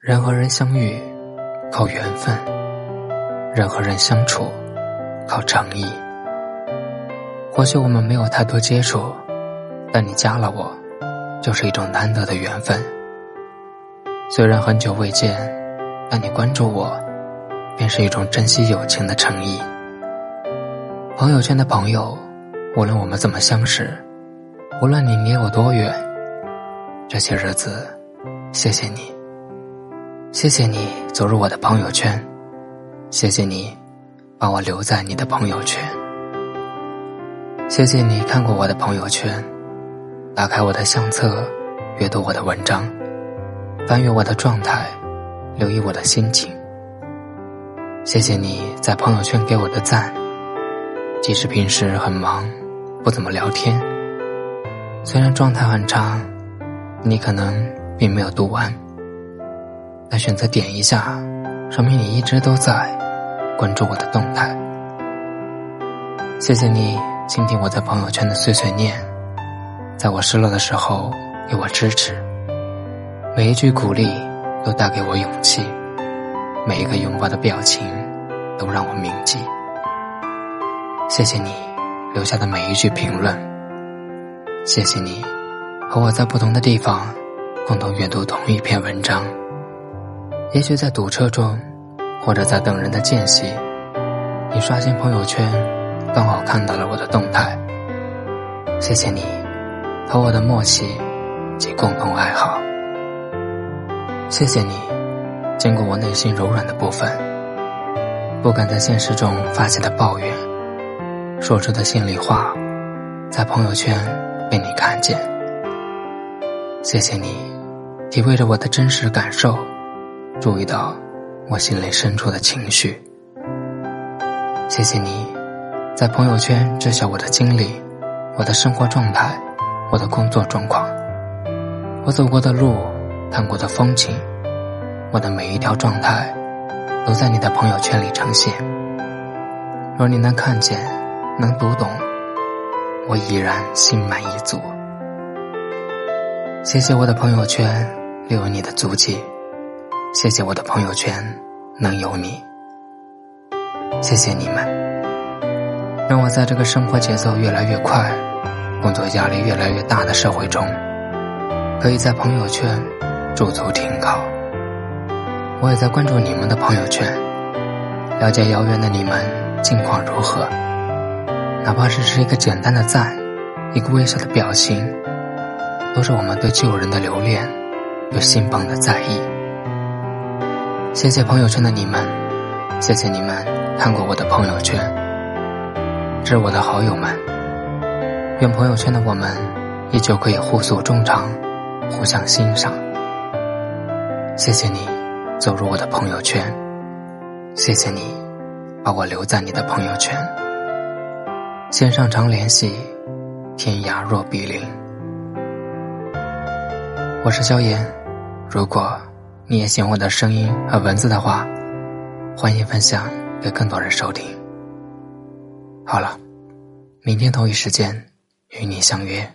人和人相遇靠缘分，人和人相处靠诚意。或许我们没有太多接触，但你加了我，就是一种难得的缘分。虽然很久未见，但你关注我，便是一种珍惜友情的诚意。朋友圈的朋友，无论我们怎么相识，无论你离我多远，这些日子，谢谢你。谢谢你走入我的朋友圈，谢谢你把我留在你的朋友圈，谢谢你看过我的朋友圈，打开我的相册，阅读我的文章，翻阅我的状态，留意我的心情。谢谢你在朋友圈给我的赞，即使平时很忙，不怎么聊天，虽然状态很差，你可能并没有读完。来选择点一下，说明你一直都在关注我的动态。谢谢你倾听我在朋友圈的碎碎念，在我失落的时候给我支持，每一句鼓励都带给我勇气，每一个拥抱的表情都让我铭记。谢谢你留下的每一句评论，谢谢你和我在不同的地方共同阅读同一篇文章。也许在堵车中，或者在等人的间隙，你刷新朋友圈，刚好看到了我的动态。谢谢你和我的默契及共同爱好。谢谢你见过我内心柔软的部分，不敢在现实中发泄的抱怨，说出的心里话，在朋友圈被你看见。谢谢你体会着我的真实感受。注意到我心里深处的情绪。谢谢你，在朋友圈知晓我的经历、我的生活状态、我的工作状况、我走过的路、看过的风景，我的每一条状态都在你的朋友圈里呈现。若你能看见、能读懂，我已然心满意足。谢谢我的朋友圈留有你的足迹。谢谢我的朋友圈能有你，谢谢你们，让我在这个生活节奏越来越快、工作压力越来越大的社会中，可以在朋友圈驻足停靠。我也在关注你们的朋友圈，了解遥远的你们近况如何，哪怕只是一个简单的赞，一个微笑的表情，都是我们对旧人的留恋，对新朋的在意。谢谢朋友圈的你们，谢谢你们看过我的朋友圈，致我的好友们。愿朋友圈的我们依旧可以互诉衷肠，互相欣赏。谢谢你走入我的朋友圈，谢谢你把我留在你的朋友圈。线上常联系，天涯若比邻。我是萧炎，如果。你也喜欢我的声音和文字的话，欢迎分享给更多人收听。好了，明天同一时间与你相约。